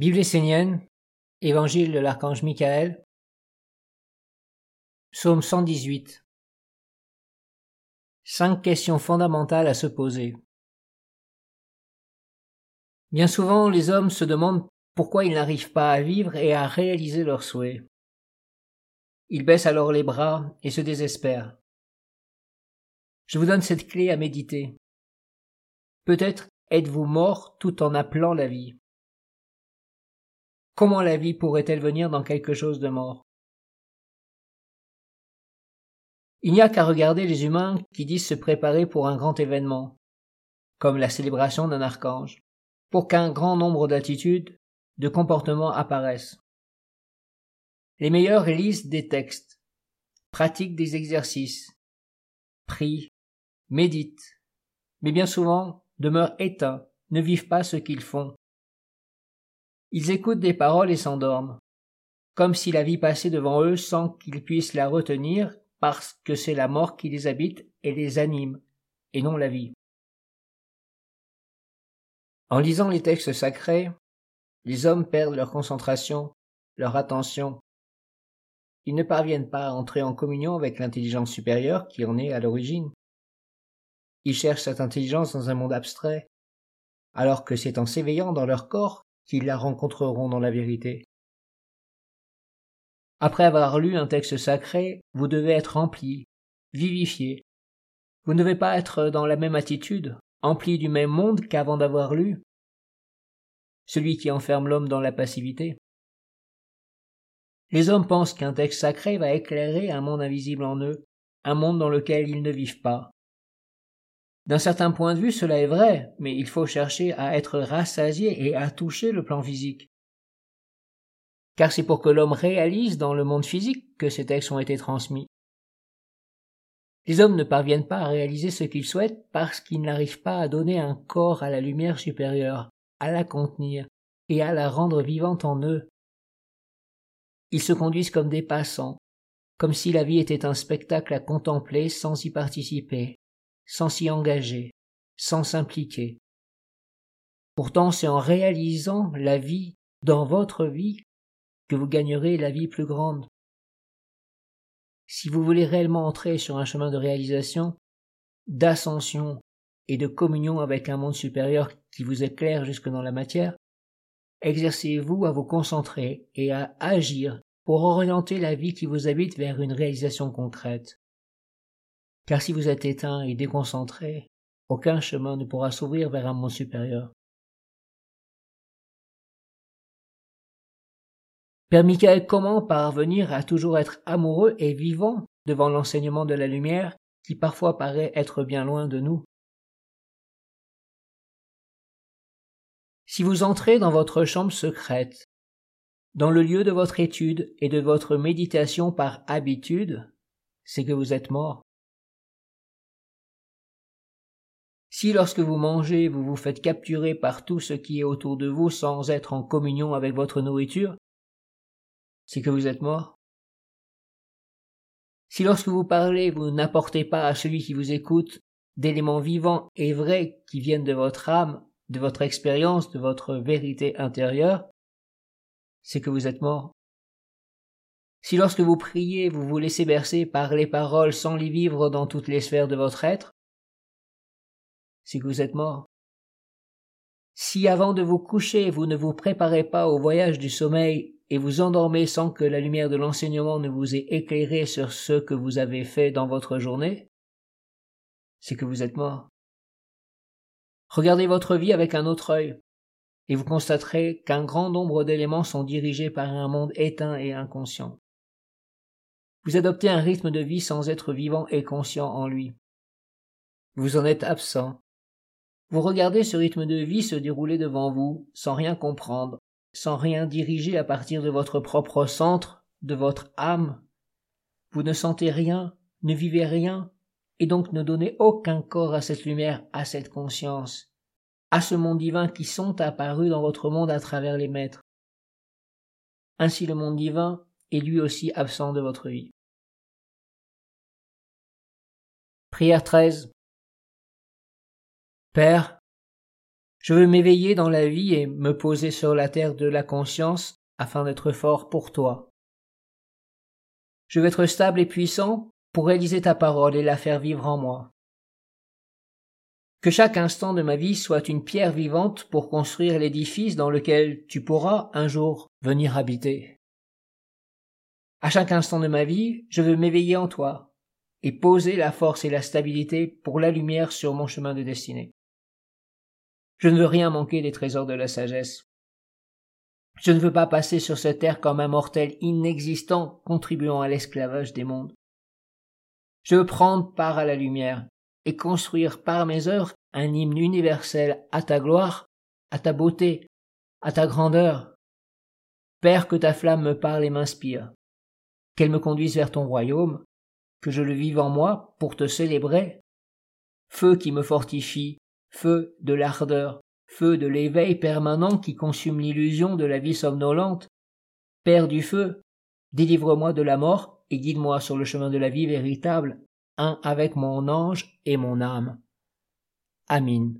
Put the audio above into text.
Bible essénienne, Évangile de l'archange Michael, Psaume 118. Cinq questions fondamentales à se poser. Bien souvent, les hommes se demandent pourquoi ils n'arrivent pas à vivre et à réaliser leurs souhaits. Ils baissent alors les bras et se désespèrent. Je vous donne cette clé à méditer. Peut-être êtes-vous mort tout en appelant la vie. Comment la vie pourrait-elle venir dans quelque chose de mort? Il n'y a qu'à regarder les humains qui disent se préparer pour un grand événement, comme la célébration d'un archange, pour qu'un grand nombre d'attitudes, de comportements apparaissent. Les meilleurs lisent des textes, pratiquent des exercices, prient, méditent, mais bien souvent demeurent éteints, ne vivent pas ce qu'ils font. Ils écoutent des paroles et s'endorment, comme si la vie passait devant eux sans qu'ils puissent la retenir parce que c'est la mort qui les habite et les anime, et non la vie. En lisant les textes sacrés, les hommes perdent leur concentration, leur attention. Ils ne parviennent pas à entrer en communion avec l'intelligence supérieure qui en est à l'origine. Ils cherchent cette intelligence dans un monde abstrait, alors que c'est en s'éveillant dans leur corps qu'ils la rencontreront dans la vérité. Après avoir lu un texte sacré, vous devez être rempli, vivifié. Vous ne devez pas être dans la même attitude, empli du même monde qu'avant d'avoir lu. Celui qui enferme l'homme dans la passivité. Les hommes pensent qu'un texte sacré va éclairer un monde invisible en eux, un monde dans lequel ils ne vivent pas. D'un certain point de vue, cela est vrai, mais il faut chercher à être rassasié et à toucher le plan physique car c'est pour que l'homme réalise dans le monde physique que ces textes ont été transmis. Les hommes ne parviennent pas à réaliser ce qu'ils souhaitent parce qu'ils n'arrivent pas à donner un corps à la lumière supérieure, à la contenir et à la rendre vivante en eux. Ils se conduisent comme des passants, comme si la vie était un spectacle à contempler sans y participer, sans s'y engager, sans s'impliquer. Pourtant, c'est en réalisant la vie dans votre vie que vous gagnerez la vie plus grande. Si vous voulez réellement entrer sur un chemin de réalisation, d'ascension et de communion avec un monde supérieur qui vous éclaire jusque dans la matière, exercez-vous à vous concentrer et à agir pour orienter la vie qui vous habite vers une réalisation concrète. Car si vous êtes éteint et déconcentré, aucun chemin ne pourra s'ouvrir vers un monde supérieur. Père Michael, comment parvenir à toujours être amoureux et vivant devant l'enseignement de la lumière qui parfois paraît être bien loin de nous? Si vous entrez dans votre chambre secrète, dans le lieu de votre étude et de votre méditation par habitude, c'est que vous êtes mort. Si lorsque vous mangez, vous vous faites capturer par tout ce qui est autour de vous sans être en communion avec votre nourriture, c'est que vous êtes mort Si lorsque vous parlez, vous n'apportez pas à celui qui vous écoute d'éléments vivants et vrais qui viennent de votre âme, de votre expérience, de votre vérité intérieure, c'est que vous êtes mort. Si lorsque vous priez, vous vous laissez bercer par les paroles sans les vivre dans toutes les sphères de votre être, que vous êtes mort. Si avant de vous coucher, vous ne vous préparez pas au voyage du sommeil et vous endormez sans que la lumière de l'enseignement ne vous ait éclairé sur ce que vous avez fait dans votre journée, c'est que vous êtes mort. Regardez votre vie avec un autre œil, et vous constaterez qu'un grand nombre d'éléments sont dirigés par un monde éteint et inconscient. Vous adoptez un rythme de vie sans être vivant et conscient en lui. Vous en êtes absent. Vous regardez ce rythme de vie se dérouler devant vous, sans rien comprendre, sans rien diriger à partir de votre propre centre, de votre âme. Vous ne sentez rien, ne vivez rien, et donc ne donnez aucun corps à cette lumière, à cette conscience, à ce monde divin qui sont apparus dans votre monde à travers les maîtres. Ainsi le monde divin est lui aussi absent de votre vie. Prière 13 Père, Je veux m'éveiller dans la vie et me poser sur la terre de la conscience afin d'être fort pour toi. Je veux être stable et puissant pour réaliser ta parole et la faire vivre en moi. Que chaque instant de ma vie soit une pierre vivante pour construire l'édifice dans lequel tu pourras un jour venir habiter. À chaque instant de ma vie, je veux m'éveiller en toi et poser la force et la stabilité pour la lumière sur mon chemin de destinée. Je ne veux rien manquer des trésors de la sagesse. Je ne veux pas passer sur cette terre comme un mortel inexistant contribuant à l'esclavage des mondes. Je veux prendre part à la lumière et construire par mes œuvres un hymne universel à ta gloire, à ta beauté, à ta grandeur. Père, que ta flamme me parle et m'inspire, qu'elle me conduise vers ton royaume, que je le vive en moi pour te célébrer. Feu qui me fortifie, feu de l'ardeur, feu de l'éveil permanent qui consume l'illusion de la vie somnolente. Père du feu, délivre-moi de la mort et guide-moi sur le chemin de la vie véritable, un avec mon ange et mon âme. Amin.